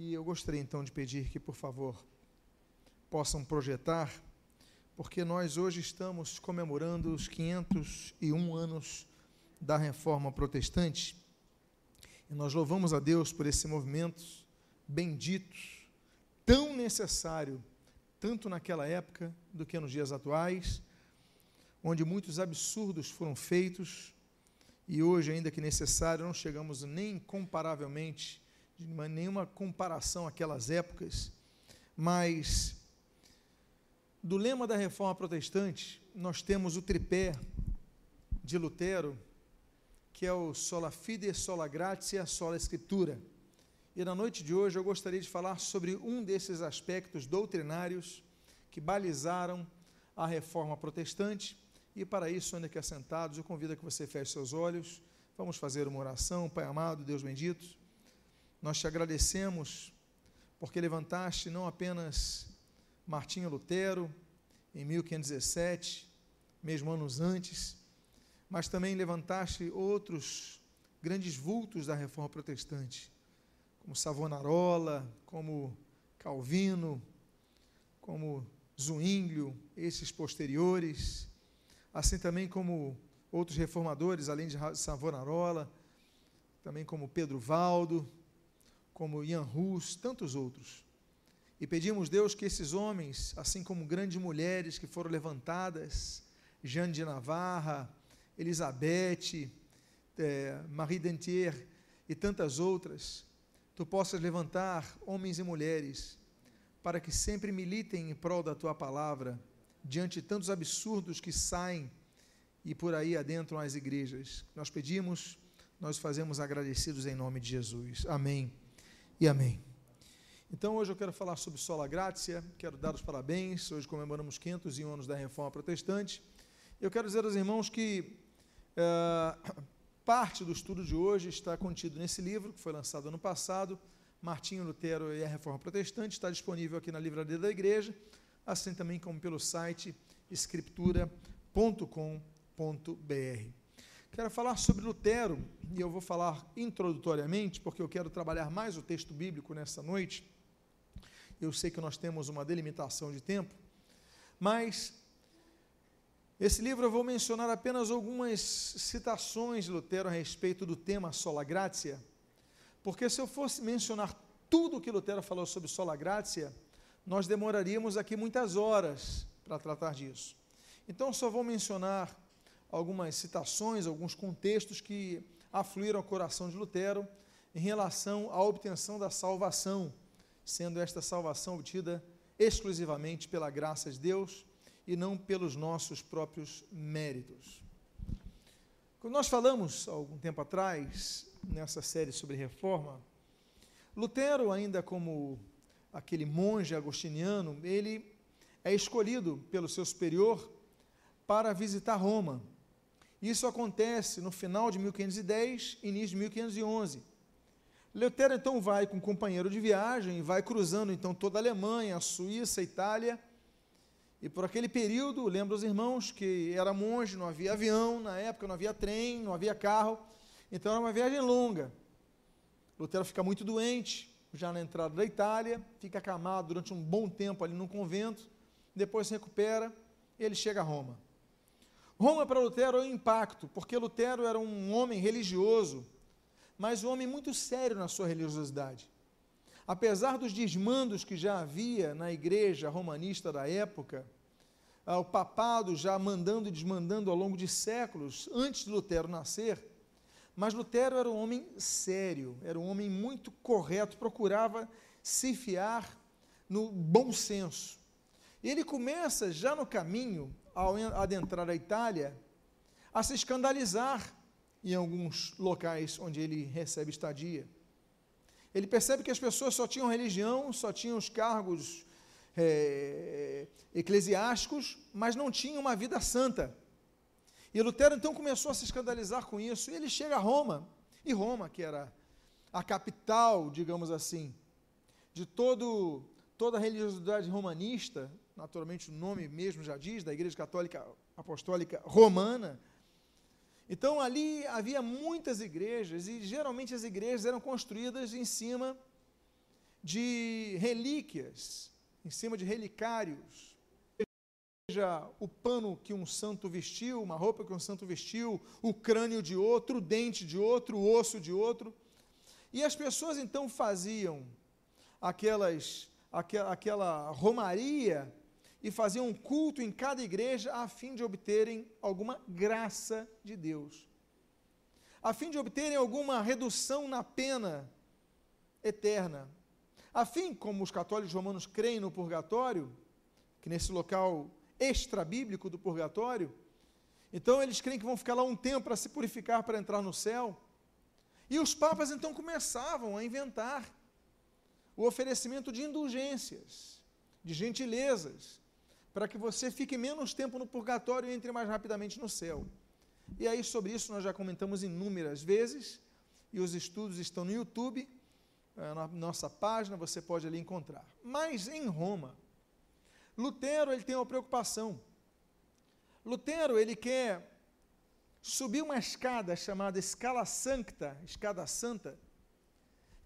E eu gostaria então de pedir que, por favor, possam projetar, porque nós hoje estamos comemorando os 501 anos da Reforma Protestante. E nós louvamos a Deus por esse movimento bendito, tão necessário, tanto naquela época do que nos dias atuais, onde muitos absurdos foram feitos e hoje, ainda que necessário, não chegamos nem comparavelmente, de nenhuma comparação àquelas épocas, mas do lema da reforma protestante, nós temos o tripé de Lutero, que é o sola fide, sola gratia, sola escritura. E na noite de hoje eu gostaria de falar sobre um desses aspectos doutrinários que balizaram a reforma protestante. E para isso, ainda que assentados, eu convido a que você feche seus olhos. Vamos fazer uma oração. Pai amado, Deus bendito, nós te agradecemos porque levantaste não apenas Martinho Lutero em 1517, mesmo anos antes, mas também levantaste outros grandes vultos da reforma protestante, como Savonarola, como Calvino, como Zwinglio, esses posteriores, assim também como outros reformadores, além de Savonarola, também como Pedro Valdo, como Ian Hus, tantos outros. E pedimos, Deus, que esses homens, assim como grandes mulheres que foram levantadas, Jeanne de Navarra, Elizabeth, é, Marie Dentier e tantas outras, tu possas levantar homens e mulheres para que sempre militem em prol da tua palavra, diante de tantos absurdos que saem e por aí adentram as igrejas. Nós pedimos, nós fazemos agradecidos em nome de Jesus. Amém e amém. Então, hoje eu quero falar sobre Sola Gratia, quero dar os parabéns. Hoje comemoramos 501 anos da Reforma Protestante. Eu quero dizer aos irmãos que uh, parte do estudo de hoje está contido nesse livro, que foi lançado ano passado, Martinho Lutero e a Reforma Protestante, está disponível aqui na livraria da igreja, assim também como pelo site escritura.com.br. Quero falar sobre Lutero, e eu vou falar introdutoriamente, porque eu quero trabalhar mais o texto bíblico nessa noite. Eu sei que nós temos uma delimitação de tempo, mas esse livro eu vou mencionar apenas algumas citações de Lutero a respeito do tema sola gratia, porque se eu fosse mencionar tudo o que Lutero falou sobre sola gratia, nós demoraríamos aqui muitas horas para tratar disso. Então só vou mencionar algumas citações, alguns contextos que afluíram ao coração de Lutero em relação à obtenção da salvação, sendo esta salvação obtida exclusivamente pela graça de Deus e não pelos nossos próprios méritos. Quando nós falamos, há algum tempo atrás, nessa série sobre reforma, Lutero, ainda como aquele monge agostiniano, ele é escolhido pelo seu superior para visitar Roma. Isso acontece no final de 1510, início de 1511. Lutero então vai com um companheiro de viagem, vai cruzando então toda a Alemanha, a Suíça, a Itália, e por aquele período, lembro os irmãos que era monge, não havia avião, na época não havia trem, não havia carro, então era uma viagem longa. Lutero fica muito doente, já na entrada da Itália, fica acamado durante um bom tempo ali num convento, depois se recupera e ele chega a Roma. Roma para Lutero é um impacto, porque Lutero era um homem religioso, mas um homem muito sério na sua religiosidade. Apesar dos desmandos que já havia na igreja romanista da época, ah, o papado já mandando e desmandando ao longo de séculos, antes de Lutero nascer, mas Lutero era um homem sério, era um homem muito correto, procurava se fiar no bom senso. Ele começa já no caminho, ao adentrar a Itália, a se escandalizar em alguns locais onde ele recebe estadia ele percebe que as pessoas só tinham religião, só tinham os cargos é, eclesiásticos, mas não tinham uma vida santa. E Lutero então começou a se escandalizar com isso, e ele chega a Roma, e Roma, que era a capital, digamos assim, de todo, toda a religiosidade romanista, naturalmente o nome mesmo já diz, da Igreja Católica Apostólica Romana, então ali havia muitas igrejas e geralmente as igrejas eram construídas em cima de relíquias, em cima de relicários, seja o pano que um santo vestiu, uma roupa que um santo vestiu, o crânio de outro, o dente de outro, o osso de outro. E as pessoas então faziam aquelas, aquela, aquela romaria e faziam um culto em cada igreja a fim de obterem alguma graça de Deus, a fim de obterem alguma redução na pena eterna, a fim, como os católicos romanos creem no purgatório, que nesse local extra-bíblico do purgatório, então eles creem que vão ficar lá um tempo para se purificar para entrar no céu. E os papas então começavam a inventar o oferecimento de indulgências, de gentilezas, para que você fique menos tempo no purgatório e entre mais rapidamente no céu. E aí, sobre isso, nós já comentamos inúmeras vezes, e os estudos estão no YouTube, eh, na nossa página, você pode ali encontrar. Mas em Roma, Lutero ele tem uma preocupação. Lutero ele quer subir uma escada chamada escala sancta, escada santa,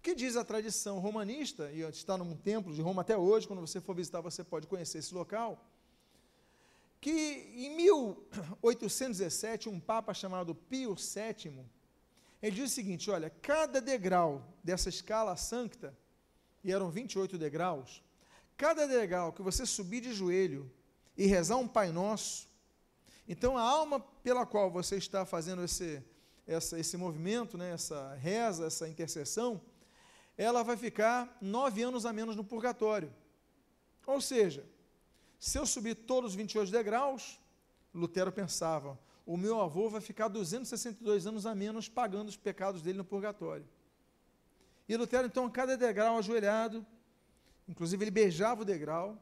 que diz a tradição romanista, e está num templo de Roma até hoje, quando você for visitar você pode conhecer esse local, que em 1817 um papa chamado Pio VII, ele diz o seguinte, olha, cada degrau dessa escala sancta, e eram 28 degraus, cada degrau que você subir de joelho e rezar um Pai Nosso, então, a alma pela qual você está fazendo esse, essa, esse movimento, né, essa reza, essa intercessão, ela vai ficar nove anos a menos no purgatório. Ou seja, se eu subir todos os 28 degraus, Lutero pensava, o meu avô vai ficar 262 anos a menos pagando os pecados dele no purgatório. E Lutero, então, a cada degrau ajoelhado, inclusive ele beijava o degrau,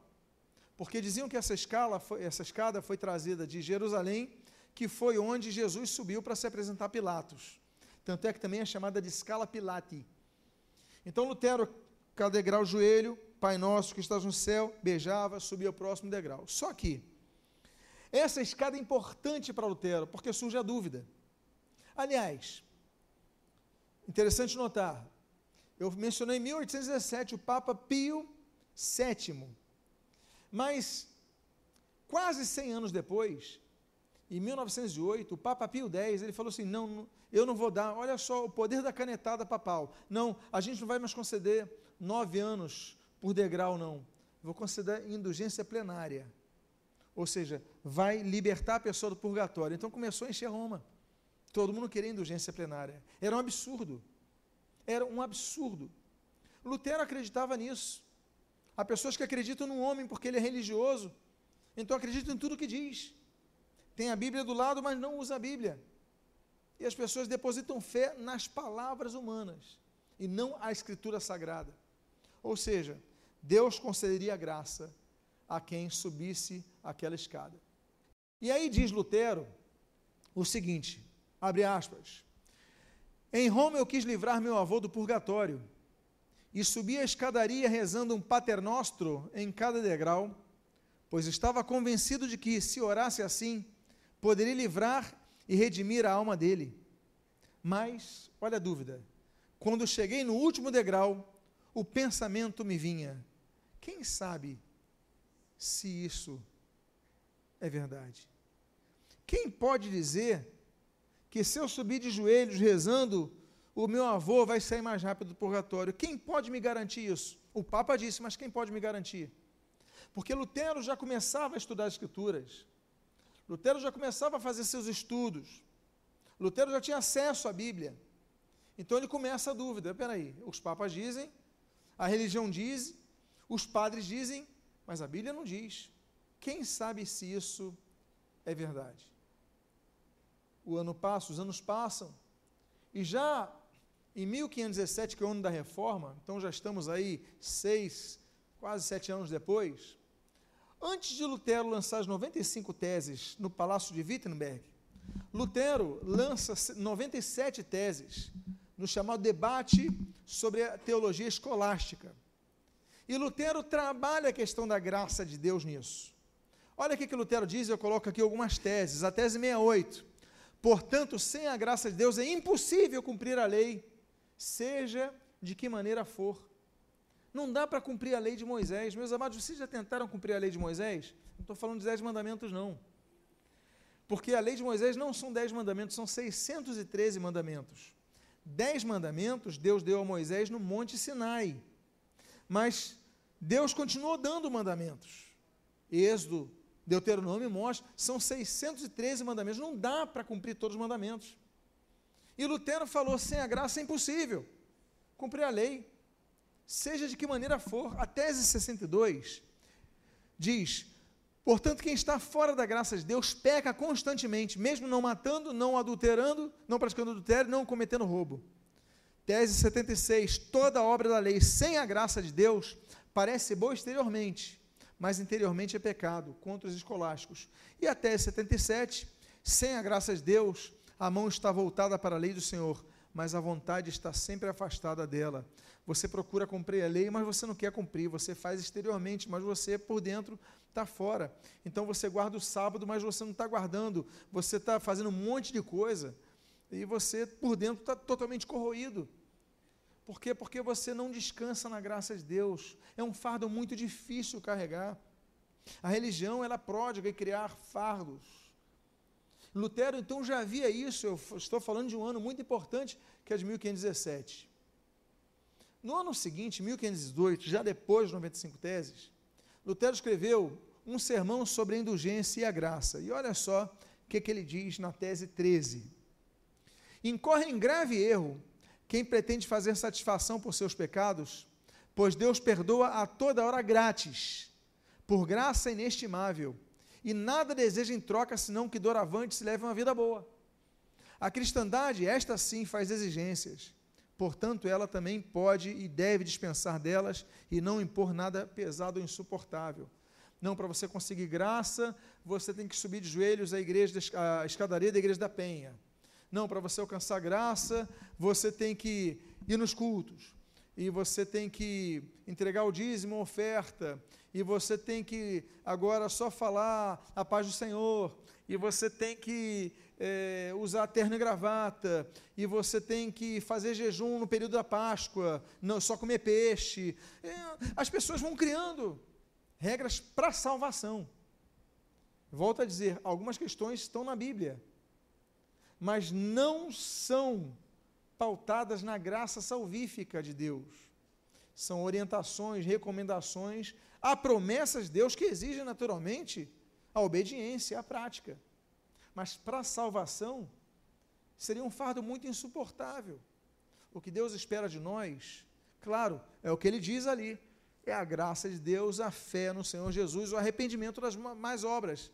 porque diziam que essa, escala foi, essa escada foi trazida de Jerusalém, que foi onde Jesus subiu para se apresentar a Pilatos. Tanto é que também é chamada de escala Pilati. Então Lutero, cada degrau, joelho, Pai nosso que estás no céu, beijava, subia ao próximo degrau. Só que essa escada é importante para Lutero, porque surge a dúvida. Aliás, interessante notar, eu mencionei em 1817 o Papa Pio VII, mas, quase 100 anos depois, em 1908, o Papa Pio X, ele falou assim, não, eu não vou dar, olha só o poder da canetada papal, não, a gente não vai mais conceder nove anos por degrau, não, vou conceder indulgência plenária, ou seja, vai libertar a pessoa do purgatório, então começou a encher Roma, todo mundo queria indulgência plenária, era um absurdo, era um absurdo, Lutero acreditava nisso, Há pessoas que acreditam no homem porque ele é religioso, então acreditam em tudo que diz. Tem a Bíblia do lado, mas não usa a Bíblia. E as pessoas depositam fé nas palavras humanas e não a Escritura Sagrada. Ou seja, Deus concederia graça a quem subisse aquela escada. E aí diz Lutero o seguinte: abre aspas. Em Roma eu quis livrar meu avô do purgatório e subi a escadaria rezando um paternostro em cada degrau, pois estava convencido de que, se orasse assim, poderia livrar e redimir a alma dele. Mas, olha a dúvida, quando cheguei no último degrau, o pensamento me vinha: quem sabe se isso é verdade? Quem pode dizer que se eu subir de joelhos rezando o meu avô vai sair mais rápido do purgatório. Quem pode me garantir isso? O Papa disse, mas quem pode me garantir? Porque Lutero já começava a estudar as Escrituras. Lutero já começava a fazer seus estudos. Lutero já tinha acesso à Bíblia. Então ele começa a dúvida: espera aí, os papas dizem, a religião diz, os padres dizem, mas a Bíblia não diz. Quem sabe se isso é verdade? O ano passa, os anos passam, e já em 1517, que é o ano da reforma, então já estamos aí seis, quase sete anos depois, antes de Lutero lançar as 95 teses no Palácio de Wittenberg, Lutero lança 97 teses no chamado debate sobre a teologia escolástica. E Lutero trabalha a questão da graça de Deus nisso. Olha o que Lutero diz, eu coloco aqui algumas teses. A tese 68. Portanto, sem a graça de Deus é impossível cumprir a lei seja de que maneira for. Não dá para cumprir a lei de Moisés. Meus amados, vocês já tentaram cumprir a lei de Moisés? Não estou falando de dez mandamentos, não. Porque a lei de Moisés não são dez mandamentos, são 613 mandamentos. Dez mandamentos Deus deu a Moisés no Monte Sinai. Mas Deus continuou dando mandamentos. Êxodo, Deuteronômio mostra, são 613 mandamentos. Não dá para cumprir todos os mandamentos. E Lutero falou: sem a graça é impossível cumprir a lei, seja de que maneira for. A tese 62 diz: portanto, quem está fora da graça de Deus peca constantemente, mesmo não matando, não adulterando, não praticando adultério, não cometendo roubo. Tese 76: toda obra da lei sem a graça de Deus parece boa exteriormente, mas interiormente é pecado, contra os escolásticos. E a tese 77: sem a graça de Deus, a mão está voltada para a lei do Senhor, mas a vontade está sempre afastada dela. Você procura cumprir a lei, mas você não quer cumprir. Você faz exteriormente, mas você por dentro está fora. Então você guarda o sábado, mas você não está guardando. Você está fazendo um monte de coisa e você por dentro está totalmente corroído. Por quê? Porque você não descansa na graça de Deus. É um fardo muito difícil carregar. A religião ela é pródiga em criar fardos. Lutero então já havia isso, eu estou falando de um ano muito importante, que é de 1517. No ano seguinte, 1518, já depois de 95 teses, Lutero escreveu um sermão sobre a indulgência e a graça. E olha só o que, que ele diz na tese 13. Incorre em grave erro quem pretende fazer satisfação por seus pecados, pois Deus perdoa a toda hora grátis, por graça inestimável e nada deseja em troca senão que doravante se leve uma vida boa. A cristandade, esta sim, faz exigências. Portanto, ela também pode e deve dispensar delas e não impor nada pesado ou insuportável. Não, para você conseguir graça, você tem que subir de joelhos à igreja, à escadaria da igreja da Penha. Não, para você alcançar graça, você tem que ir nos cultos. E você tem que entregar o dízimo, a oferta e você tem que agora só falar a paz do Senhor, e você tem que é, usar terno e gravata, e você tem que fazer jejum no período da Páscoa, não só comer peixe. É, as pessoas vão criando regras para salvação. Volto a dizer, algumas questões estão na Bíblia, mas não são pautadas na graça salvífica de Deus. São orientações, recomendações Há promessas de Deus que exigem naturalmente a obediência, a prática. Mas para a salvação, seria um fardo muito insuportável. O que Deus espera de nós, claro, é o que ele diz ali: é a graça de Deus, a fé no Senhor Jesus, o arrependimento das mais obras.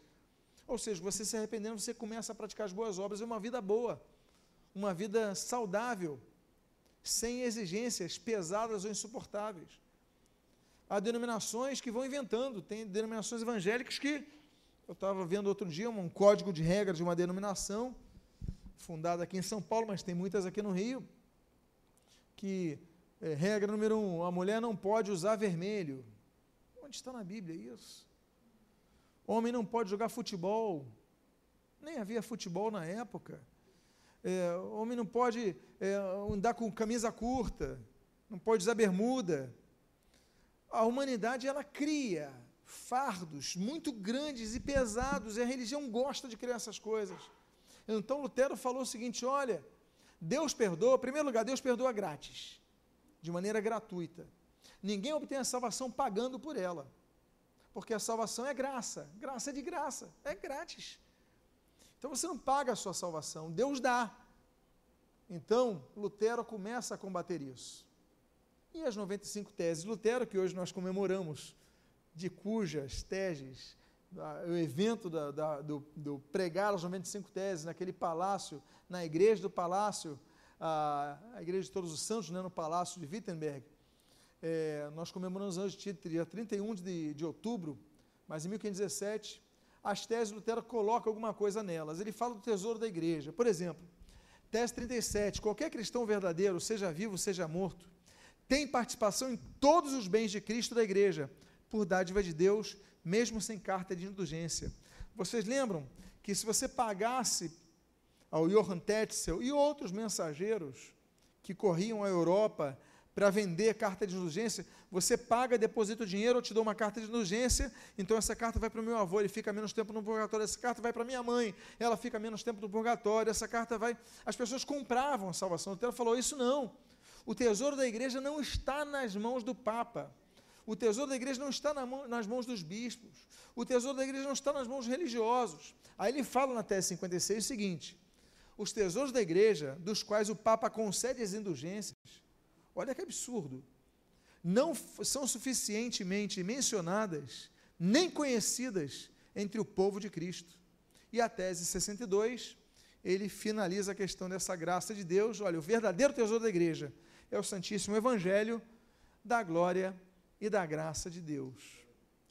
Ou seja, você se arrependendo, você começa a praticar as boas obras, é uma vida boa, uma vida saudável, sem exigências pesadas ou insuportáveis. Há denominações que vão inventando, tem denominações evangélicas que eu estava vendo outro dia um código de regras de uma denominação fundada aqui em São Paulo, mas tem muitas aqui no Rio, que é, regra número um, a mulher não pode usar vermelho. Onde está na Bíblia isso? Homem não pode jogar futebol. Nem havia futebol na época. É, homem não pode é, andar com camisa curta, não pode usar bermuda a humanidade ela cria fardos muito grandes e pesados, e a religião gosta de criar essas coisas. Então Lutero falou o seguinte: olha, Deus perdoa, em primeiro lugar, Deus perdoa grátis, de maneira gratuita. Ninguém obtém a salvação pagando por ela, porque a salvação é graça, graça é de graça, é grátis. Então você não paga a sua salvação, Deus dá. Então Lutero começa a combater isso. E as 95 teses de Lutero, que hoje nós comemoramos, de cujas teses, o evento da, da, do, do, pregar as 95 teses naquele palácio, na igreja do palácio, a, a igreja de Todos os Santos, né, no palácio de Wittenberg, é, nós comemoramos hoje, dia 31 de, de outubro, mas em 1517, as teses Lutero colocam alguma coisa nelas. Ele fala do tesouro da igreja. Por exemplo, tese 37, qualquer cristão verdadeiro, seja vivo, seja morto, tem participação em todos os bens de Cristo da igreja, por dádiva de Deus, mesmo sem carta de indulgência. Vocês lembram que se você pagasse ao Johann Tetzel e outros mensageiros que corriam a Europa para vender carta de indulgência, você paga, deposita o dinheiro, eu te dou uma carta de indulgência, então essa carta vai para o meu avô, ele fica menos tempo no purgatório, essa carta vai para minha mãe, ela fica menos tempo no purgatório, essa carta vai. As pessoas compravam a salvação. O Lutero falou: Isso não. O tesouro da igreja não está nas mãos do Papa. O tesouro da igreja não está nas mãos dos bispos. O tesouro da igreja não está nas mãos religiosos. Aí ele fala na tese 56 o seguinte: os tesouros da igreja, dos quais o Papa concede as indulgências, olha que absurdo, não são suficientemente mencionadas nem conhecidas entre o povo de Cristo. E a tese 62, ele finaliza a questão dessa graça de Deus. Olha, o verdadeiro tesouro da igreja é o Santíssimo Evangelho da glória e da graça de Deus.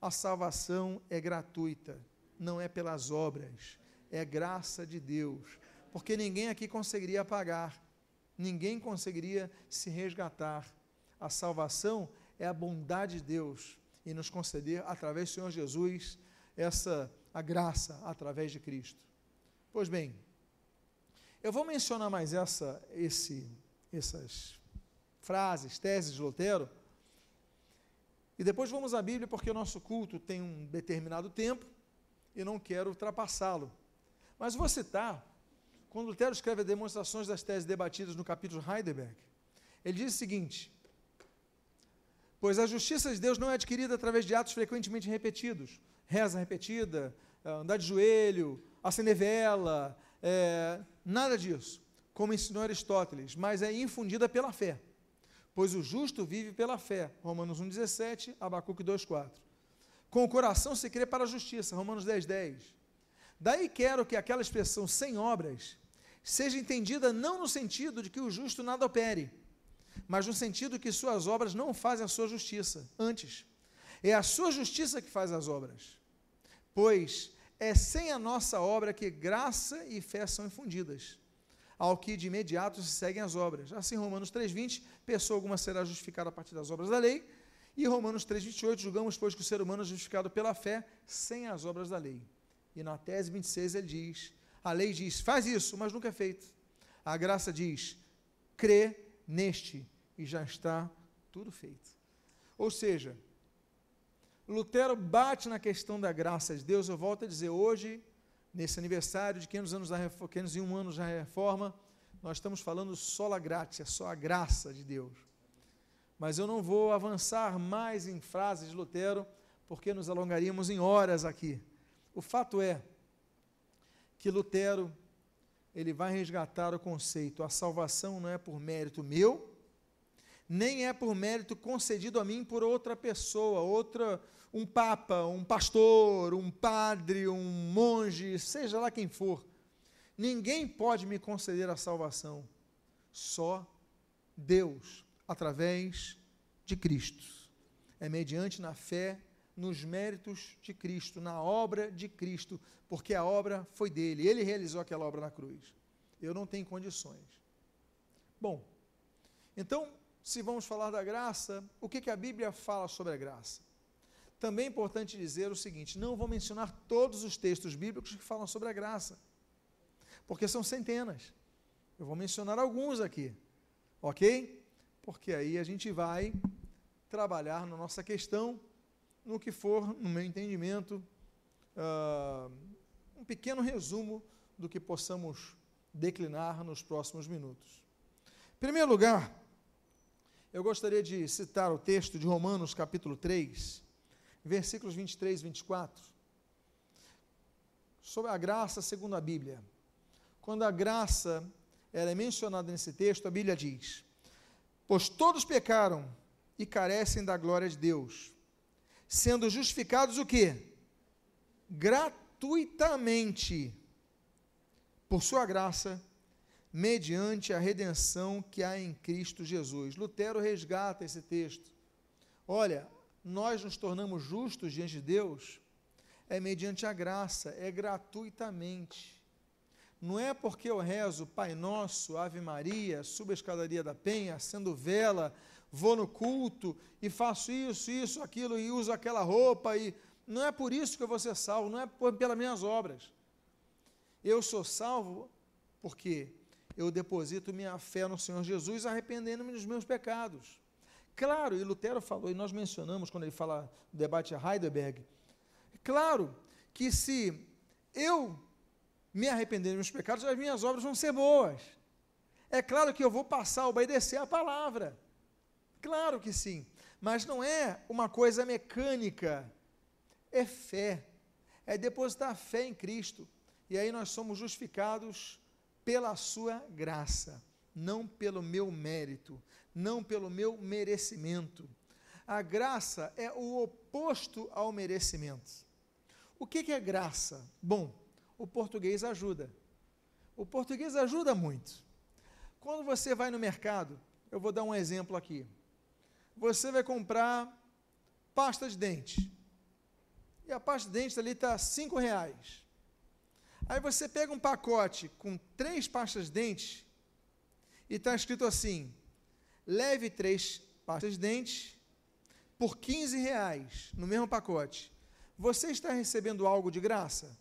A salvação é gratuita, não é pelas obras, é graça de Deus, porque ninguém aqui conseguiria pagar, ninguém conseguiria se resgatar. A salvação é a bondade de Deus e nos conceder através do Senhor Jesus essa a graça através de Cristo. Pois bem, eu vou mencionar mais essa esse essas frases, teses de Lutero, e depois vamos à Bíblia, porque o nosso culto tem um determinado tempo e não quero ultrapassá-lo. Mas vou citar, quando Lutero escreve as demonstrações das teses debatidas no capítulo Heidelberg, ele diz o seguinte: Pois a justiça de Deus não é adquirida através de atos frequentemente repetidos, reza repetida, eh, andar de joelho, acender vela, é, nada disso, como ensinou Aristóteles, mas é infundida pela fé pois o justo vive pela fé. Romanos 1,17, Abacuque 2,4. Com o coração se crê para a justiça. Romanos 10,10. 10. Daí quero que aquela expressão sem obras seja entendida não no sentido de que o justo nada opere, mas no sentido que suas obras não fazem a sua justiça. Antes, é a sua justiça que faz as obras. Pois é sem a nossa obra que graça e fé são infundidas ao que de imediato se seguem as obras. Assim, Romanos 3,20, pessoa alguma será justificada a partir das obras da lei, e Romanos 3,28, julgamos, pois, que o ser humano é justificado pela fé, sem as obras da lei. E na tese 26 ele diz, a lei diz, faz isso, mas nunca é feito. A graça diz, crê neste, e já está tudo feito. Ou seja, Lutero bate na questão da graça de Deus, eu volto a dizer, hoje nesse aniversário de 500 anos da 501 anos da reforma, nós estamos falando só a graça, só a graça de Deus. Mas eu não vou avançar mais em frases de Lutero, porque nos alongaríamos em horas aqui. O fato é que Lutero ele vai resgatar o conceito: a salvação não é por mérito meu, nem é por mérito concedido a mim por outra pessoa, outra um papa, um pastor, um padre, um monge, seja lá quem for. Ninguém pode me conceder a salvação, só Deus, através de Cristo. É mediante na fé, nos méritos de Cristo, na obra de Cristo, porque a obra foi dele, ele realizou aquela obra na cruz. Eu não tenho condições. Bom, então, se vamos falar da graça, o que, que a Bíblia fala sobre a graça? Também é importante dizer o seguinte: não vou mencionar todos os textos bíblicos que falam sobre a graça, porque são centenas. Eu vou mencionar alguns aqui, ok? Porque aí a gente vai trabalhar na nossa questão, no que for, no meu entendimento, uh, um pequeno resumo do que possamos declinar nos próximos minutos. Em primeiro lugar, eu gostaria de citar o texto de Romanos, capítulo 3 versículos 23 e 24, sobre a graça segundo a Bíblia. Quando a graça é mencionada nesse texto, a Bíblia diz: Pois todos pecaram e carecem da glória de Deus, sendo justificados o quê? Gratuitamente, por sua graça, mediante a redenção que há em Cristo Jesus. Lutero resgata esse texto. Olha, nós nos tornamos justos diante de Deus é mediante a graça, é gratuitamente. Não é porque eu rezo Pai Nosso, Ave Maria, subo a escadaria da penha, acendo vela, vou no culto e faço isso, isso, aquilo e uso aquela roupa e não é por isso que eu vou ser salvo, não é pelas minhas obras. Eu sou salvo porque eu deposito minha fé no Senhor Jesus, arrependendo-me dos meus pecados. Claro, e Lutero falou, e nós mencionamos quando ele fala do debate a Heidelberg, claro que se eu me arrepender dos meus pecados, as minhas obras vão ser boas. É claro que eu vou passar a obedecer a palavra. Claro que sim. Mas não é uma coisa mecânica. É fé. É depositar fé em Cristo. E aí nós somos justificados pela sua graça, não pelo meu mérito, não pelo meu merecimento. A graça é o oposto ao merecimento. O que, que é graça? Bom, o português ajuda. O português ajuda muito. Quando você vai no mercado, eu vou dar um exemplo aqui. Você vai comprar pasta de dente. E a pasta de dente ali está cinco reais. Aí você pega um pacote com três pastas de dente e está escrito assim: leve três pastas de dente por 15 reais no mesmo pacote. Você está recebendo algo de graça?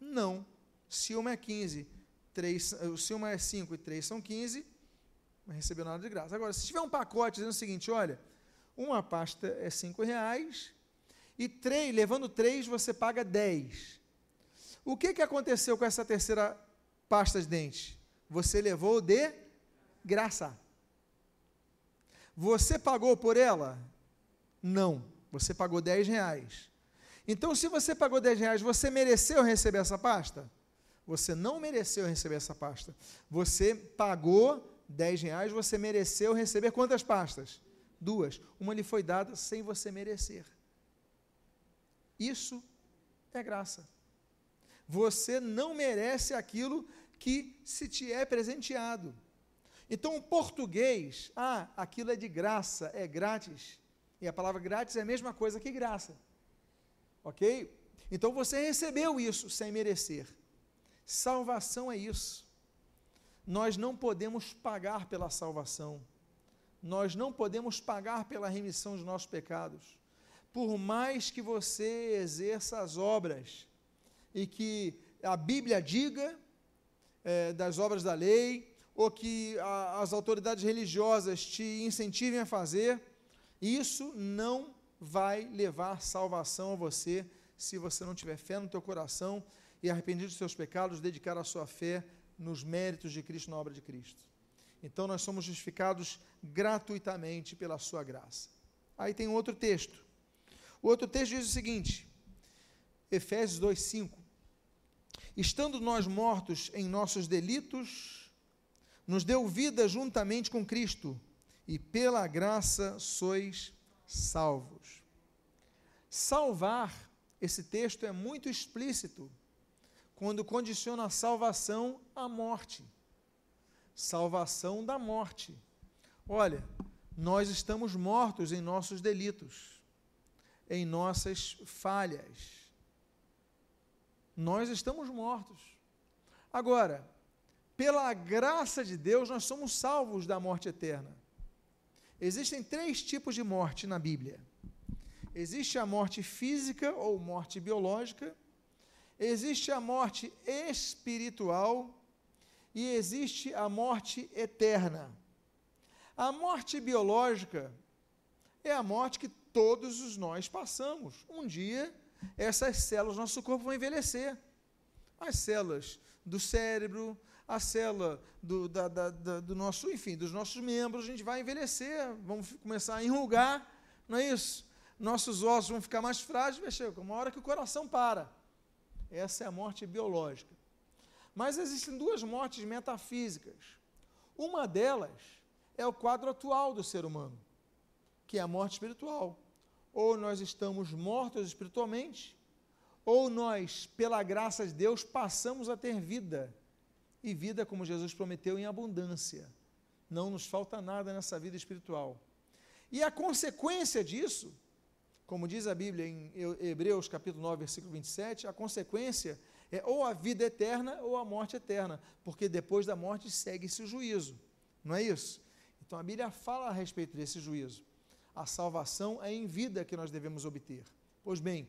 Não. Se uma é 15, três, se uma é 5 e 3 são 15, não recebeu nada de graça. Agora, se tiver um pacote dizendo o seguinte, olha, uma pasta é 5 reais e três, levando 3 você paga 10. O que, que aconteceu com essa terceira pasta de dente? Você levou de graça. Você pagou por ela? Não. Você pagou 10 reais. Então, se você pagou 10 reais, você mereceu receber essa pasta? Você não mereceu receber essa pasta. Você pagou 10 reais, você mereceu receber quantas pastas? Duas. Uma lhe foi dada sem você merecer. Isso é graça. Você não merece aquilo que se te é presenteado. Então, o português, ah, aquilo é de graça, é grátis. E a palavra grátis é a mesma coisa que graça. Ok? Então você recebeu isso sem merecer. Salvação é isso. Nós não podemos pagar pela salvação. Nós não podemos pagar pela remissão dos nossos pecados. Por mais que você exerça as obras e que a Bíblia diga é, das obras da lei, ou que a, as autoridades religiosas te incentivem a fazer, isso não vai levar salvação a você se você não tiver fé no teu coração e arrependido dos seus pecados, dedicar a sua fé nos méritos de Cristo, na obra de Cristo. Então nós somos justificados gratuitamente pela sua graça. Aí tem outro texto. O outro texto diz o seguinte: Efésios 2:5. Estando nós mortos em nossos delitos, nos deu vida juntamente com Cristo, e pela graça sois salvos. Salvar, esse texto é muito explícito quando condiciona a salvação à morte. Salvação da morte. Olha, nós estamos mortos em nossos delitos, em nossas falhas. Nós estamos mortos. Agora, pela graça de Deus, nós somos salvos da morte eterna. Existem três tipos de morte na Bíblia: existe a morte física ou morte biológica, existe a morte espiritual e existe a morte eterna. A morte biológica é a morte que todos os nós passamos. Um dia, essas células do nosso corpo vão envelhecer. As células do cérebro, a célula do, da, da, da, do nosso, enfim, dos nossos membros, a gente vai envelhecer, vamos começar a enrugar, não é isso? Nossos ossos vão ficar mais frágeis, vai chegar uma hora que o coração para. Essa é a morte biológica. Mas existem duas mortes metafísicas. Uma delas é o quadro atual do ser humano, que é a morte espiritual. Ou nós estamos mortos espiritualmente, ou nós, pela graça de Deus, passamos a ter vida e vida como Jesus prometeu em abundância. Não nos falta nada nessa vida espiritual. E a consequência disso, como diz a Bíblia em Hebreus capítulo 9, versículo 27, a consequência é ou a vida eterna ou a morte eterna, porque depois da morte segue-se o juízo. Não é isso? Então a Bíblia fala a respeito desse juízo. A salvação é em vida que nós devemos obter. Pois bem,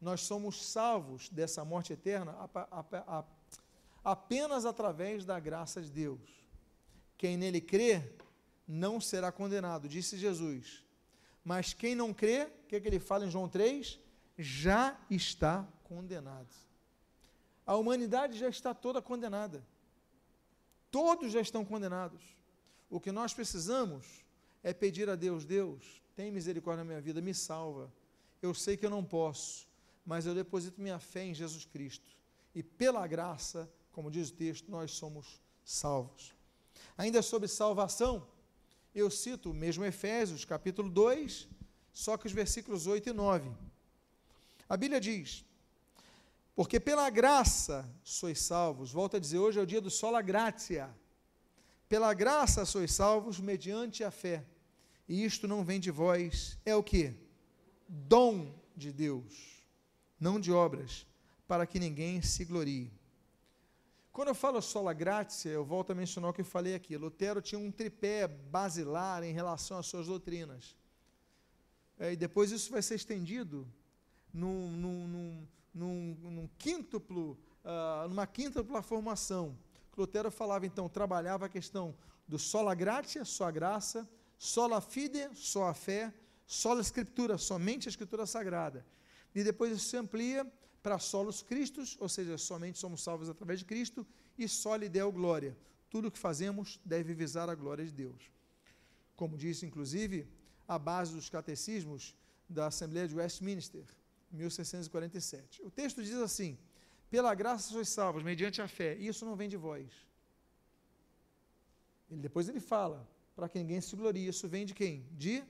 nós somos salvos dessa morte eterna apenas através da graça de Deus. Quem nele crê não será condenado, disse Jesus. Mas quem não crê, o que, é que ele fala em João 3? Já está condenado. A humanidade já está toda condenada. Todos já estão condenados. O que nós precisamos é pedir a Deus: Deus, tem misericórdia na minha vida, me salva. Eu sei que eu não posso, mas eu deposito minha fé em Jesus Cristo. E pela graça, como diz o texto, nós somos salvos. Ainda sobre salvação, eu cito o mesmo Efésios, capítulo 2, só que os versículos 8 e 9. A Bíblia diz: Porque pela graça sois salvos. Volto a dizer, hoje é o dia do sola gratia. Pela graça sois salvos mediante a fé. E isto não vem de vós, é o que? Dom de Deus, não de obras, para que ninguém se glorie. Quando eu falo sola gratia, eu volto a mencionar o que eu falei aqui. Lutero tinha um tripé basilar em relação às suas doutrinas. É, e depois isso vai ser estendido num, num, num, num, num quíntuplo, uh, numa quíntupla formação. Lutero falava, então, trabalhava a questão do sola gratia, só a graça, sola fide, só a fé, sola escritura, somente a escritura sagrada. E depois isso se amplia para solos Cristos, ou seja, somente somos salvos através de Cristo, e só lhe deu glória. Tudo o que fazemos deve visar a glória de Deus. Como disse, inclusive, a base dos catecismos da Assembleia de Westminster, 1647. O texto diz assim: Pela graça sois salvos, mediante a fé. Isso não vem de vós. Ele, depois ele fala, para que ninguém se glorie. Isso vem de quem? De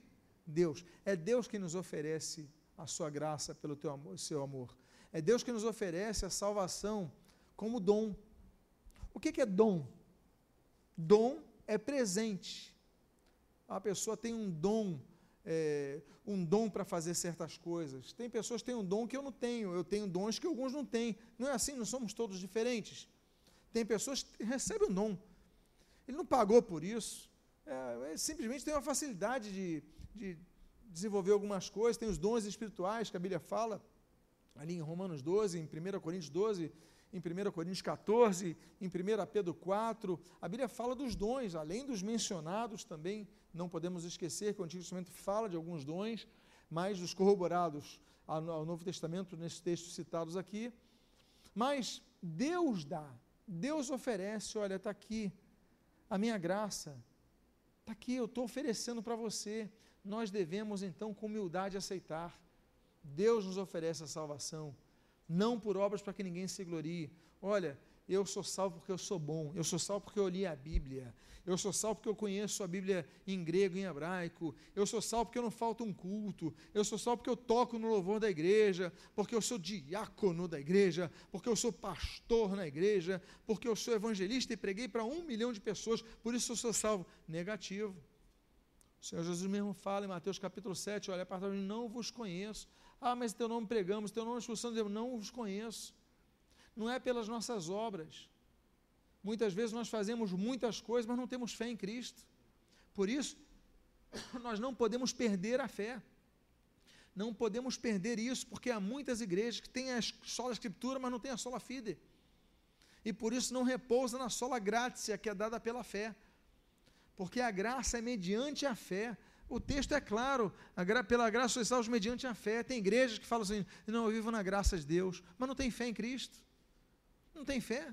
Deus. É Deus que nos oferece a sua graça pelo teu amor, seu amor. É Deus que nos oferece a salvação como dom. O que, que é dom? Dom é presente. A pessoa tem um dom, é, um dom para fazer certas coisas. Tem pessoas que têm um dom que eu não tenho. Eu tenho dons que alguns não têm. Não é assim, não somos todos diferentes. Tem pessoas que recebem um dom. Ele não pagou por isso. É, simplesmente tem uma facilidade de, de desenvolver algumas coisas. Tem os dons espirituais que a Bíblia fala ali em Romanos 12, em 1 Coríntios 12, em 1 Coríntios 14, em 1 Pedro 4, a Bíblia fala dos dons, além dos mencionados também, não podemos esquecer que o Antigo Testamento fala de alguns dons, mas os corroborados ao Novo Testamento, nesses textos citados aqui. Mas Deus dá, Deus oferece, olha, está aqui a minha graça, está aqui, eu estou oferecendo para você. Nós devemos então, com humildade, aceitar. Deus nos oferece a salvação, não por obras para que ninguém se glorie. Olha, eu sou salvo porque eu sou bom, eu sou salvo porque eu li a Bíblia, eu sou salvo porque eu conheço a Bíblia em grego e em hebraico, eu sou salvo porque eu não falta um culto, eu sou salvo porque eu toco no louvor da igreja, porque eu sou diácono da igreja, porque eu sou pastor na igreja, porque eu sou evangelista e preguei para um milhão de pessoas, por isso eu sou salvo. Negativo. O Senhor Jesus mesmo fala em Mateus capítulo 7, olha, mim, não vos conheço. Ah, mas teu nome pregamos, teu nome expulsamos, eu não os conheço. Não é pelas nossas obras. Muitas vezes nós fazemos muitas coisas, mas não temos fé em Cristo. Por isso, nós não podemos perder a fé. Não podemos perder isso, porque há muitas igrejas que têm a sola escritura, mas não têm a sola fide. E por isso não repousa na sola gratia, que é dada pela fé. Porque a graça é mediante a fé. O texto é claro, gra pela graça sois salvos mediante a fé. Tem igrejas que falam assim, não, eu vivo na graça de Deus, mas não tem fé em Cristo. Não tem fé.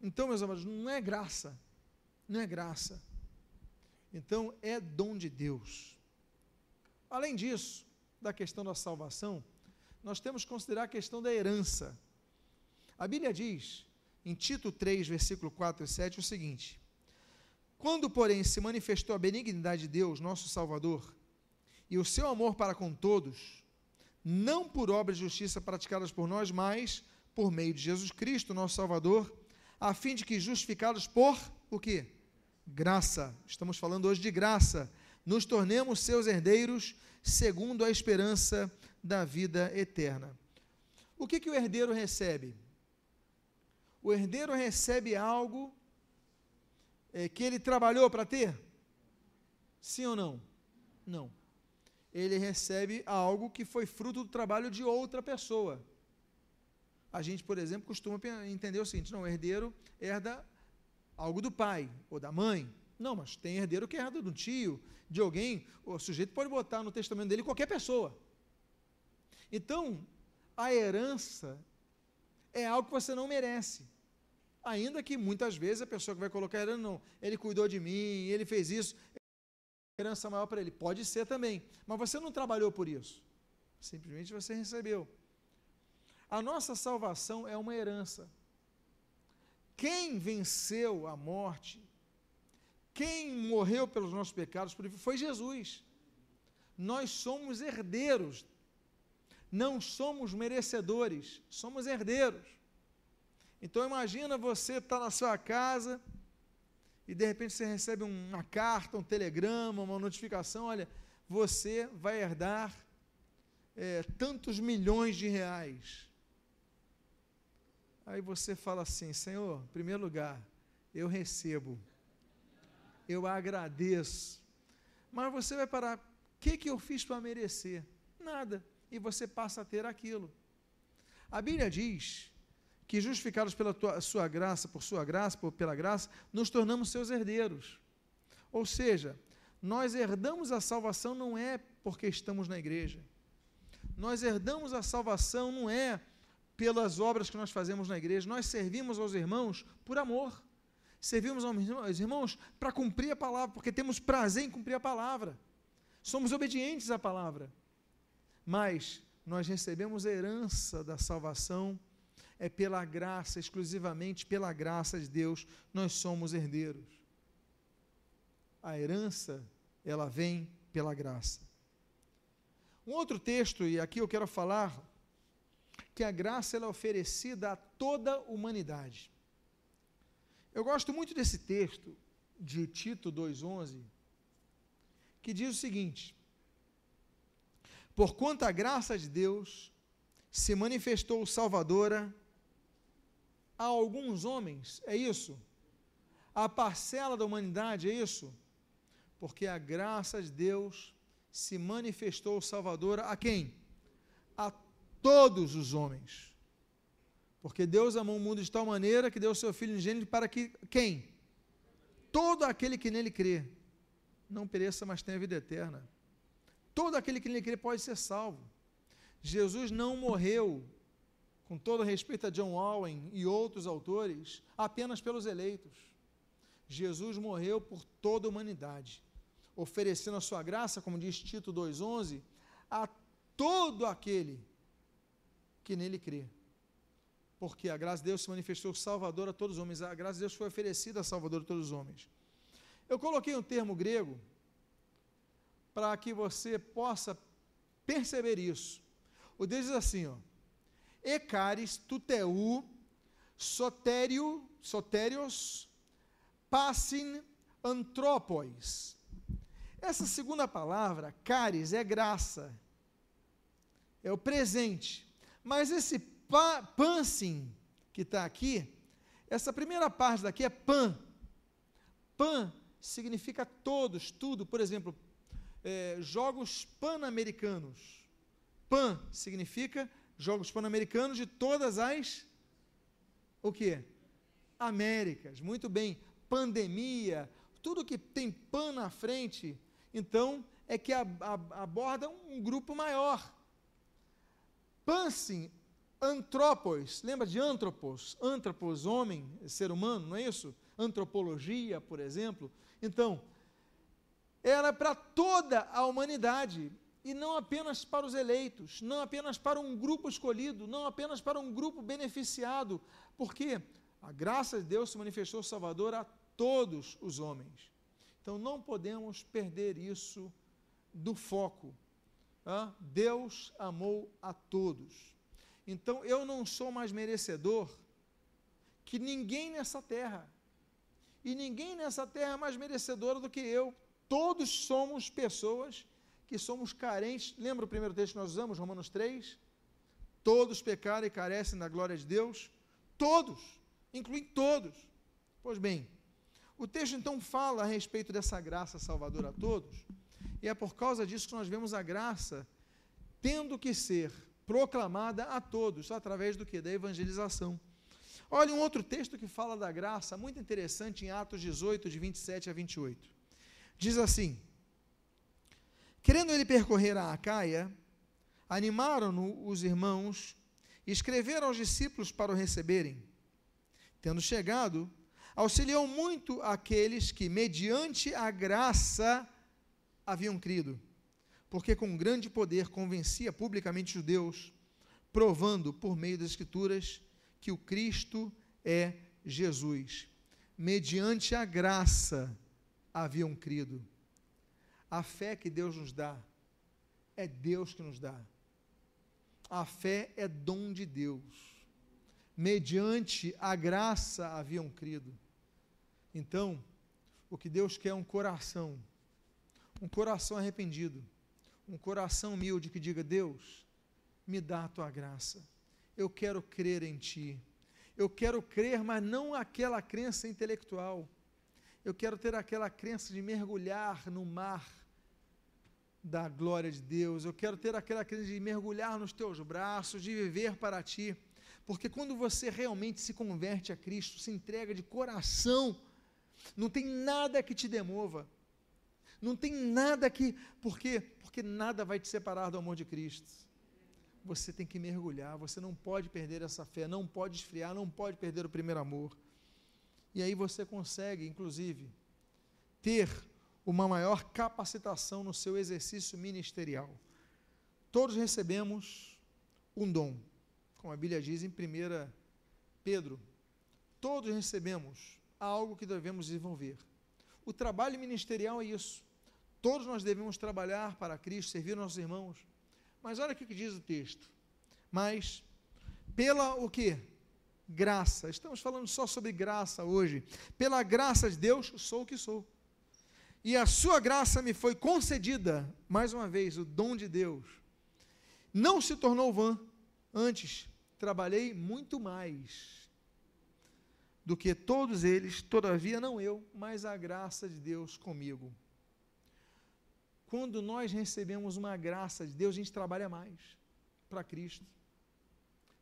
Então, meus amados, não é graça, não é graça. Então, é dom de Deus. Além disso, da questão da salvação, nós temos que considerar a questão da herança. A Bíblia diz, em Tito 3, versículo 4 e 7, o seguinte: quando, porém, se manifestou a benignidade de Deus, nosso Salvador, e o seu amor para com todos, não por obras de justiça praticadas por nós, mas por meio de Jesus Cristo, nosso Salvador, a fim de que justificados por o quê? Graça. Estamos falando hoje de graça. Nos tornemos seus herdeiros segundo a esperança da vida eterna. O que, que o herdeiro recebe? O herdeiro recebe algo é, que ele trabalhou para ter? Sim ou não? Não. Ele recebe algo que foi fruto do trabalho de outra pessoa. A gente, por exemplo, costuma entender o seguinte: não, o herdeiro herda algo do pai ou da mãe. Não, mas tem herdeiro que herda do tio, de alguém. O sujeito pode botar no testamento dele qualquer pessoa. Então, a herança é algo que você não merece. Ainda que muitas vezes a pessoa que vai colocar herança, não, ele cuidou de mim, ele fez isso, herança maior para ele. Pode ser também, mas você não trabalhou por isso. Simplesmente você recebeu. A nossa salvação é uma herança. Quem venceu a morte, quem morreu pelos nossos pecados, foi Jesus. Nós somos herdeiros, não somos merecedores, somos herdeiros. Então imagina você estar tá na sua casa e de repente você recebe uma carta, um telegrama, uma notificação, olha, você vai herdar é, tantos milhões de reais. Aí você fala assim, Senhor, em primeiro lugar, eu recebo, eu agradeço, mas você vai parar, o que, que eu fiz para merecer? Nada, e você passa a ter aquilo. A Bíblia diz que justificados pela tua, sua graça, por sua graça, por, pela graça, nos tornamos seus herdeiros. Ou seja, nós herdamos a salvação não é porque estamos na igreja. Nós herdamos a salvação não é pelas obras que nós fazemos na igreja. Nós servimos aos irmãos por amor. Servimos aos irmãos para cumprir a palavra, porque temos prazer em cumprir a palavra. Somos obedientes à palavra. Mas nós recebemos a herança da salvação é pela graça, exclusivamente pela graça de Deus, nós somos herdeiros. A herança, ela vem pela graça. Um outro texto, e aqui eu quero falar, que a graça ela é oferecida a toda a humanidade. Eu gosto muito desse texto de Tito 2,11, que diz o seguinte: Porquanto a graça de Deus se manifestou salvadora a alguns homens, é isso? A parcela da humanidade, é isso? Porque a graça de Deus se manifestou salvadora a quem? A todos os homens. Porque Deus amou o mundo de tal maneira que deu o seu Filho ingênuo para que quem? Todo aquele que nele crê não pereça, mas tenha vida eterna. Todo aquele que nele crê pode ser salvo. Jesus não morreu com todo respeito a John Owen e outros autores, apenas pelos eleitos. Jesus morreu por toda a humanidade, oferecendo a sua graça, como diz Tito 2,11, a todo aquele que nele crê. Porque a graça de Deus se manifestou salvador a todos os homens, a graça de Deus foi oferecida a salvador a todos os homens. Eu coloquei um termo grego para que você possa perceber isso. O Deus diz assim, ó, Ecaris, tuteu, sotério, sotérios, passin, antropos. Essa segunda palavra, caris, é graça, é o presente. Mas esse pa, pansin, que está aqui, essa primeira parte daqui é pan. Pan significa todos, tudo. Por exemplo, é, Jogos Pan-Americanos. Pan significa Jogos Pan-Americanos de todas as o que? Américas. Muito bem. Pandemia, tudo que tem pan na frente, então é que aborda um grupo maior. Pansin, antropos, lembra de antropos? Antropos, homem, ser humano, não é isso? Antropologia, por exemplo. Então, era para toda a humanidade e não apenas para os eleitos, não apenas para um grupo escolhido, não apenas para um grupo beneficiado, porque a graça de Deus se manifestou Salvador a todos os homens. Então não podemos perder isso do foco. Deus amou a todos. Então eu não sou mais merecedor que ninguém nessa terra. E ninguém nessa terra é mais merecedor do que eu. Todos somos pessoas que somos carentes. Lembra o primeiro texto que nós usamos, Romanos 3? Todos pecaram e carecem da glória de Deus. Todos, inclui todos. Pois bem, o texto então fala a respeito dessa graça salvadora a todos, e é por causa disso que nós vemos a graça tendo que ser proclamada a todos, através do que? Da evangelização. Olha um outro texto que fala da graça, muito interessante, em Atos 18, de 27 a 28. Diz assim: Querendo ele percorrer a Acaia, animaram-no os irmãos e escreveram aos discípulos para o receberem. Tendo chegado, auxiliou muito aqueles que, mediante a graça, haviam crido, porque com grande poder convencia publicamente os judeus, provando por meio das Escrituras que o Cristo é Jesus. Mediante a graça haviam crido. A fé que Deus nos dá, é Deus que nos dá. A fé é dom de Deus mediante a graça haviam crido. Então, o que Deus quer é um coração, um coração arrependido, um coração humilde que diga: Deus, me dá a tua graça, eu quero crer em ti. Eu quero crer, mas não aquela crença intelectual. Eu quero ter aquela crença de mergulhar no mar da glória de Deus. Eu quero ter aquela crença de mergulhar nos teus braços, de viver para ti. Porque quando você realmente se converte a Cristo, se entrega de coração, não tem nada que te demova. Não tem nada que. Por quê? Porque nada vai te separar do amor de Cristo. Você tem que mergulhar, você não pode perder essa fé, não pode esfriar, não pode perder o primeiro amor. E aí você consegue, inclusive, ter uma maior capacitação no seu exercício ministerial. Todos recebemos um dom como a Bíblia diz em 1 Pedro, todos recebemos algo que devemos desenvolver. O trabalho ministerial é isso. Todos nós devemos trabalhar para Cristo, servir nossos irmãos. Mas olha o que diz o texto. Mas pela o que? Graça. Estamos falando só sobre graça hoje. Pela graça de Deus, sou o que sou. E a sua graça me foi concedida, mais uma vez, o dom de Deus. Não se tornou vã. Antes, trabalhei muito mais do que todos eles, todavia não eu, mas a graça de Deus comigo. Quando nós recebemos uma graça de Deus, a gente trabalha mais para Cristo.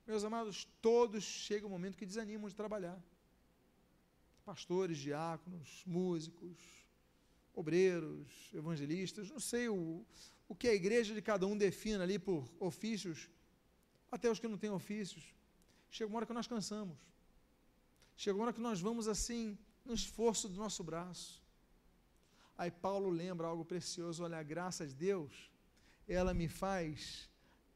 Meus amados, todos chega um momento que desanimam de trabalhar. Pastores, diáconos, músicos, obreiros, evangelistas, não sei o, o que a igreja de cada um defina ali por ofícios até os que não têm ofícios. Chega uma hora que nós cansamos. Chega uma hora que nós vamos assim, no esforço do nosso braço. Aí Paulo lembra algo precioso: olha, a graça de Deus, ela me faz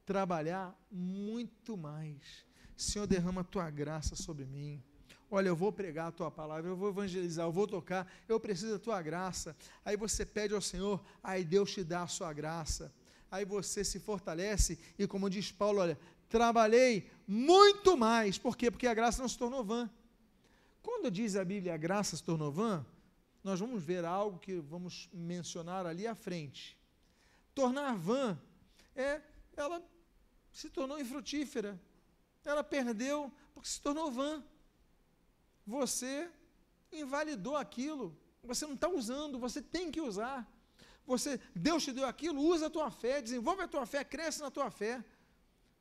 trabalhar muito mais. Senhor, derrama a tua graça sobre mim. Olha, eu vou pregar a tua palavra, eu vou evangelizar, eu vou tocar, eu preciso da tua graça. Aí você pede ao Senhor, aí Deus te dá a sua graça. Aí você se fortalece e, como diz Paulo, olha, trabalhei muito mais. Por quê? Porque a graça não se tornou vã. Quando diz a Bíblia a graça se tornou vã, nós vamos ver algo que vamos mencionar ali à frente. Tornar vã é ela se tornou infrutífera. Ela perdeu porque se tornou vã. Você invalidou aquilo. Você não está usando, você tem que usar. Você, Deus te deu aquilo, usa a tua fé, desenvolve a tua fé, cresce na tua fé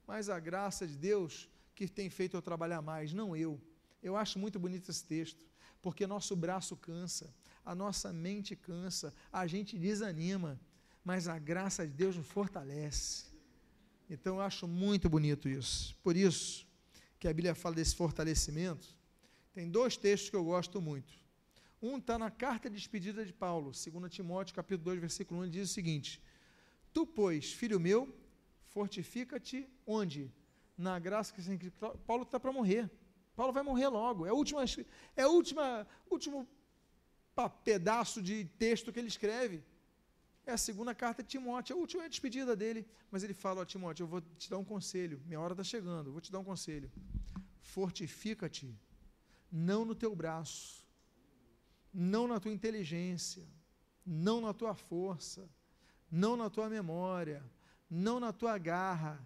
mas a graça de Deus que tem feito eu trabalhar mais, não eu. Eu acho muito bonito esse texto, porque nosso braço cansa, a nossa mente cansa, a gente desanima, mas a graça de Deus nos fortalece. Então eu acho muito bonito isso. Por isso que a Bíblia fala desse fortalecimento. Tem dois textos que eu gosto muito. Um está na carta de despedida de Paulo, 2 Timóteo, capítulo 2, versículo 1, diz o seguinte: Tu, pois, filho meu, Fortifica-te onde? Na graça que Paulo está para morrer. Paulo vai morrer logo. É o último, é última, último pedaço de texto que ele escreve. É a segunda carta de Timóteo, a última é a despedida dele. Mas ele fala: Ó, Timóteo, eu vou te dar um conselho. Minha hora está chegando, vou te dar um conselho. Fortifica-te, não no teu braço, não na tua inteligência, não na tua força, não na tua memória, não na tua garra.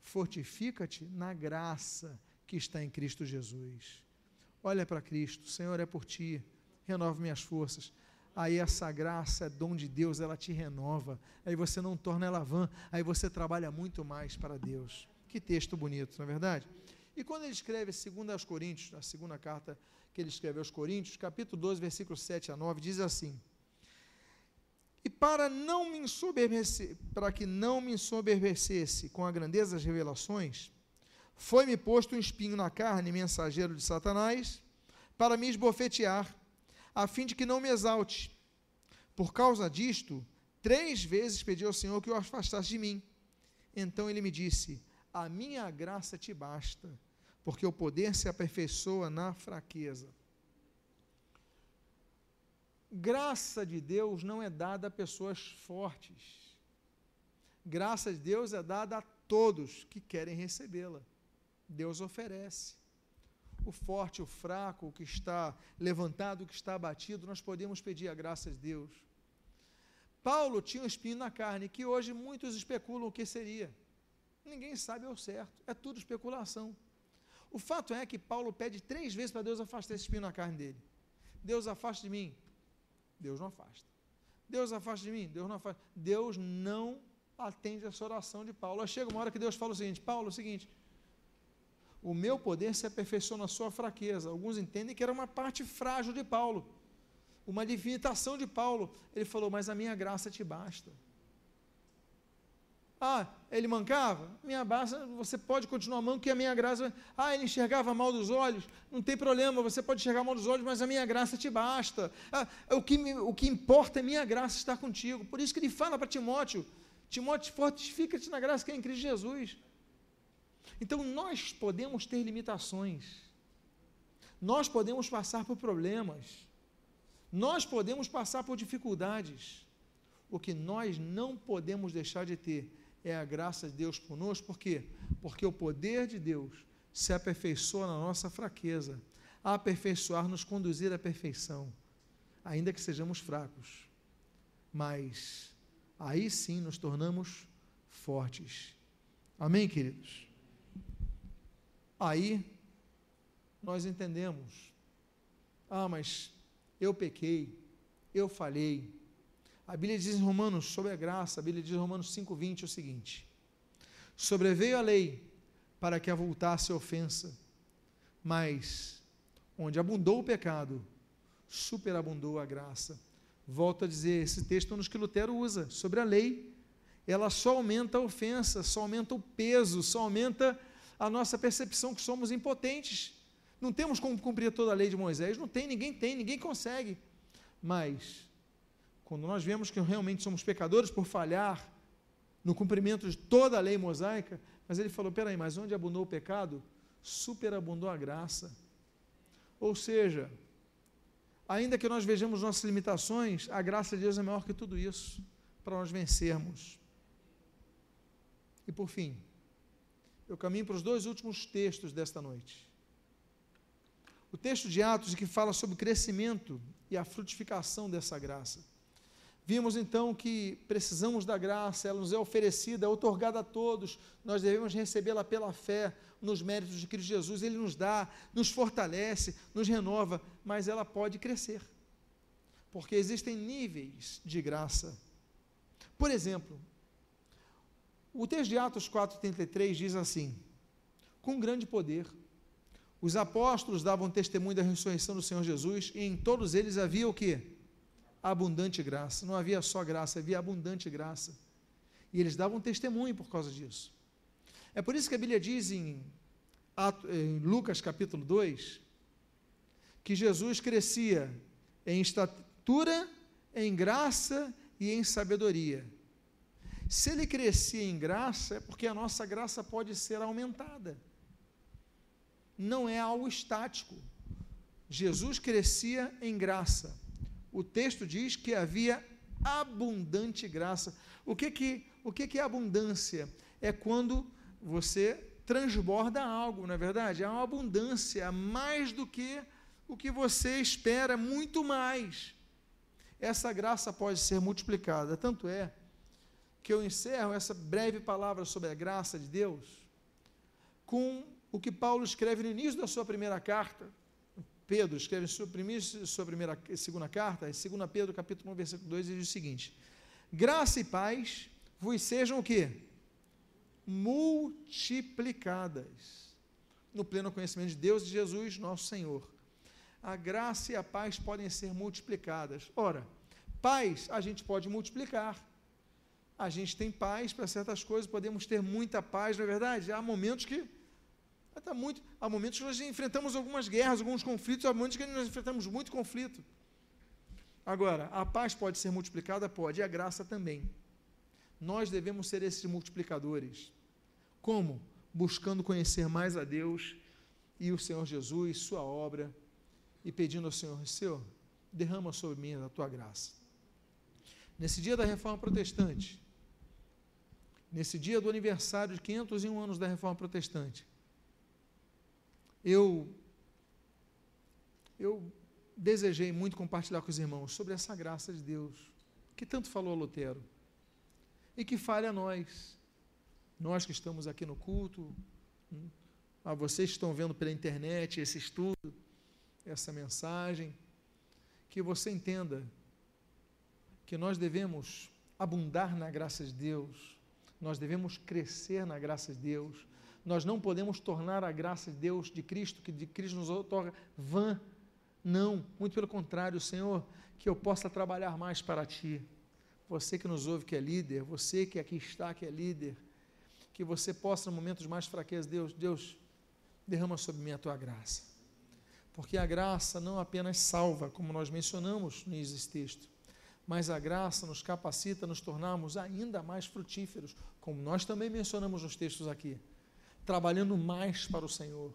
Fortifica-te na graça que está em Cristo Jesus. Olha para Cristo, Senhor, é por ti, renova minhas forças. Aí essa graça é dom de Deus, ela te renova. Aí você não torna ela vã, aí você trabalha muito mais para Deus. Que texto bonito, não é verdade? E quando ele escreve segundo aos Coríntios, a segunda carta que ele escreve aos Coríntios, capítulo 12, versículos 7 a 9, diz assim: E para não me para que não me ensoberbecesse com a grandeza das revelações, foi-me posto um espinho na carne, mensageiro de Satanás, para me esbofetear, a fim de que não me exalte. Por causa disto, três vezes pedi ao Senhor que o afastasse de mim. Então ele me disse: A minha graça te basta, porque o poder se aperfeiçoa na fraqueza. Graça de Deus não é dada a pessoas fortes. Graça de Deus é dada a todos que querem recebê-la. Deus oferece. O forte, o fraco, o que está levantado, o que está abatido, nós podemos pedir a graça de Deus. Paulo tinha um espinho na carne, que hoje muitos especulam o que seria. Ninguém sabe ao certo, é tudo especulação. O fato é que Paulo pede três vezes para Deus afastar esse espinho na carne dele. Deus afasta de mim. Deus não afasta. Deus afasta de mim. Deus não afasta. Deus não atende essa oração de Paulo. Aí chega uma hora que Deus fala o seguinte: Paulo, é o seguinte, o meu poder se aperfeiçoa na sua fraqueza. Alguns entendem que era uma parte frágil de Paulo, uma limitação de Paulo. Ele falou, mas a minha graça te basta. Ah, ele mancava? Minha graça, você pode continuar manco que a minha graça. Ah, ele enxergava mal dos olhos? Não tem problema, você pode enxergar mal dos olhos, mas a minha graça te basta. Ah, o, que, o que importa é minha graça estar contigo. Por isso que ele fala para Timóteo: Timóteo, fortifica-te na graça que é em Cristo Jesus. Então nós podemos ter limitações, nós podemos passar por problemas, nós podemos passar por dificuldades. O que nós não podemos deixar de ter é a graça de Deus conosco, por quê? Porque o poder de Deus se aperfeiçoa na nossa fraqueza, a aperfeiçoar, nos conduzir à perfeição, ainda que sejamos fracos. Mas aí sim nos tornamos fortes. Amém, queridos? Aí nós entendemos: ah, mas eu pequei, eu falhei. A Bíblia diz em Romanos, sobre a graça, a Bíblia diz em Romanos 5,20 o seguinte: Sobreveio a lei para que avultasse a ofensa, mas onde abundou o pecado, superabundou a graça. Volto a dizer, esse texto nos que Lutero usa sobre a lei, ela só aumenta a ofensa, só aumenta o peso, só aumenta a nossa percepção que somos impotentes. Não temos como cumprir toda a lei de Moisés, não tem, ninguém tem, ninguém consegue. Mas, quando nós vemos que realmente somos pecadores por falhar no cumprimento de toda a lei mosaica, mas ele falou: peraí, mas onde abundou o pecado, superabundou a graça. Ou seja, ainda que nós vejamos nossas limitações, a graça de Deus é maior que tudo isso, para nós vencermos. E por fim, eu caminho para os dois últimos textos desta noite. O texto de Atos que fala sobre o crescimento e a frutificação dessa graça. Vimos então que precisamos da graça, ela nos é oferecida, é otorgada a todos, nós devemos recebê-la pela fé nos méritos de Cristo Jesus, Ele nos dá, nos fortalece, nos renova, mas ela pode crescer, porque existem níveis de graça. Por exemplo, o texto de Atos 4,33 diz assim: Com grande poder, os apóstolos davam testemunho da ressurreição do Senhor Jesus, e em todos eles havia o que? Abundante graça. Não havia só graça, havia abundante graça. E eles davam testemunho por causa disso. É por isso que a Bíblia diz em, em Lucas capítulo 2 que Jesus crescia em estatura, em graça e em sabedoria se ele crescia em graça, é porque a nossa graça pode ser aumentada. Não é algo estático. Jesus crescia em graça. O texto diz que havia abundante graça. O que que, o que, que é abundância? É quando você transborda algo, não é verdade? É uma abundância, mais do que o que você espera, muito mais. Essa graça pode ser multiplicada. Tanto é que eu encerro essa breve palavra sobre a graça de Deus com o que Paulo escreve no início da sua primeira carta. Pedro escreve sua primeira, sua primeira segunda carta, em 2 Pedro, capítulo 1, versículo 2, ele diz o seguinte: Graça e paz vos sejam o quê? Multiplicadas no pleno conhecimento de Deus e de Jesus, nosso Senhor. A graça e a paz podem ser multiplicadas. Ora, paz a gente pode multiplicar. A gente tem paz para certas coisas, podemos ter muita paz, não é verdade? Há momentos que Tá muito, há momentos que nós enfrentamos algumas guerras, alguns conflitos, há momentos que nós enfrentamos muito conflito. Agora, a paz pode ser multiplicada? Pode, e a graça também. Nós devemos ser esses multiplicadores. Como? Buscando conhecer mais a Deus e o Senhor Jesus, Sua obra, e pedindo ao Senhor: Senhor, derrama sobre mim a tua graça. Nesse dia da reforma protestante, nesse dia do aniversário de 501 anos da reforma protestante, eu eu desejei muito compartilhar com os irmãos sobre essa graça de Deus, que tanto falou a Lutero, e que fale a nós, nós que estamos aqui no culto, hum, a vocês que estão vendo pela internet esse estudo, essa mensagem, que você entenda que nós devemos abundar na graça de Deus, nós devemos crescer na graça de Deus, nós não podemos tornar a graça de Deus, de Cristo, que de Cristo nos otorga, vã. Não, muito pelo contrário, Senhor, que eu possa trabalhar mais para Ti. Você que nos ouve, que é líder, você que aqui está, que é líder, que você possa, no momentos mais fraqueza, Deus, Deus, derrama sobre mim a Tua graça. Porque a graça não apenas salva, como nós mencionamos nesse texto, mas a graça nos capacita a nos tornarmos ainda mais frutíferos, como nós também mencionamos nos textos aqui trabalhando mais para o Senhor.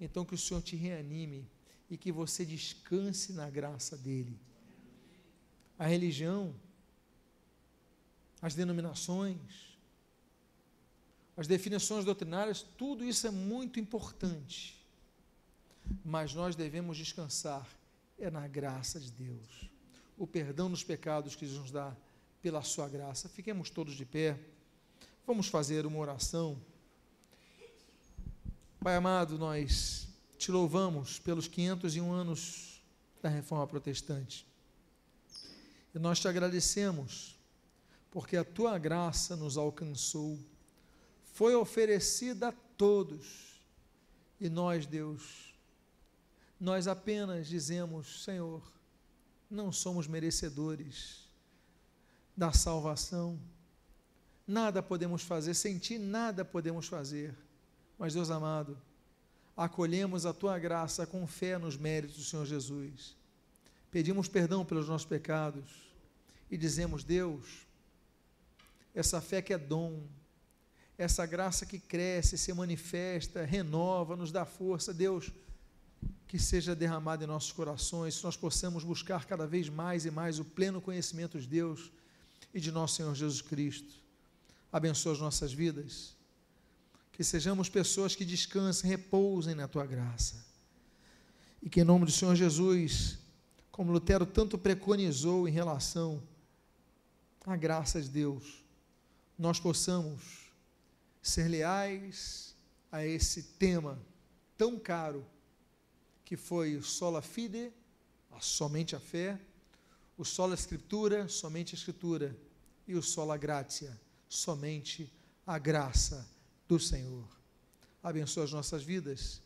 Então, que o Senhor te reanime e que você descanse na graça dEle. A religião, as denominações, as definições doutrinárias, tudo isso é muito importante. Mas nós devemos descansar é na graça de Deus. O perdão dos pecados que nos dá pela sua graça. Fiquemos todos de pé. Vamos fazer uma oração. Pai amado, nós te louvamos pelos 501 anos da reforma protestante. E nós te agradecemos porque a tua graça nos alcançou, foi oferecida a todos. E nós, Deus, nós apenas dizemos, Senhor, não somos merecedores da salvação. Nada podemos fazer, sem ti nada podemos fazer mas, Deus amado, acolhemos a tua graça com fé nos méritos do Senhor Jesus. Pedimos perdão pelos nossos pecados e dizemos, Deus, essa fé que é dom, essa graça que cresce, se manifesta, renova, nos dá força, Deus, que seja derramada em nossos corações, que nós possamos buscar cada vez mais e mais o pleno conhecimento de Deus e de nosso Senhor Jesus Cristo. Abençoa as nossas vidas que sejamos pessoas que descansem, repousem na tua graça. E que em nome do Senhor Jesus, como Lutero tanto preconizou em relação à graça de Deus, nós possamos ser leais a esse tema tão caro que foi o sola fide, a somente a fé, o sola escritura, somente a escritura, e o sola gratia, somente a graça do Senhor. Abençoa as nossas vidas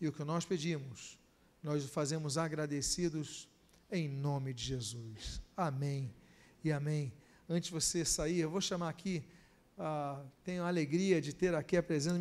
e o que nós pedimos, nós o fazemos agradecidos em nome de Jesus. Amém e amém. Antes de você sair, eu vou chamar aqui, ah, tenho a alegria de ter aqui a presença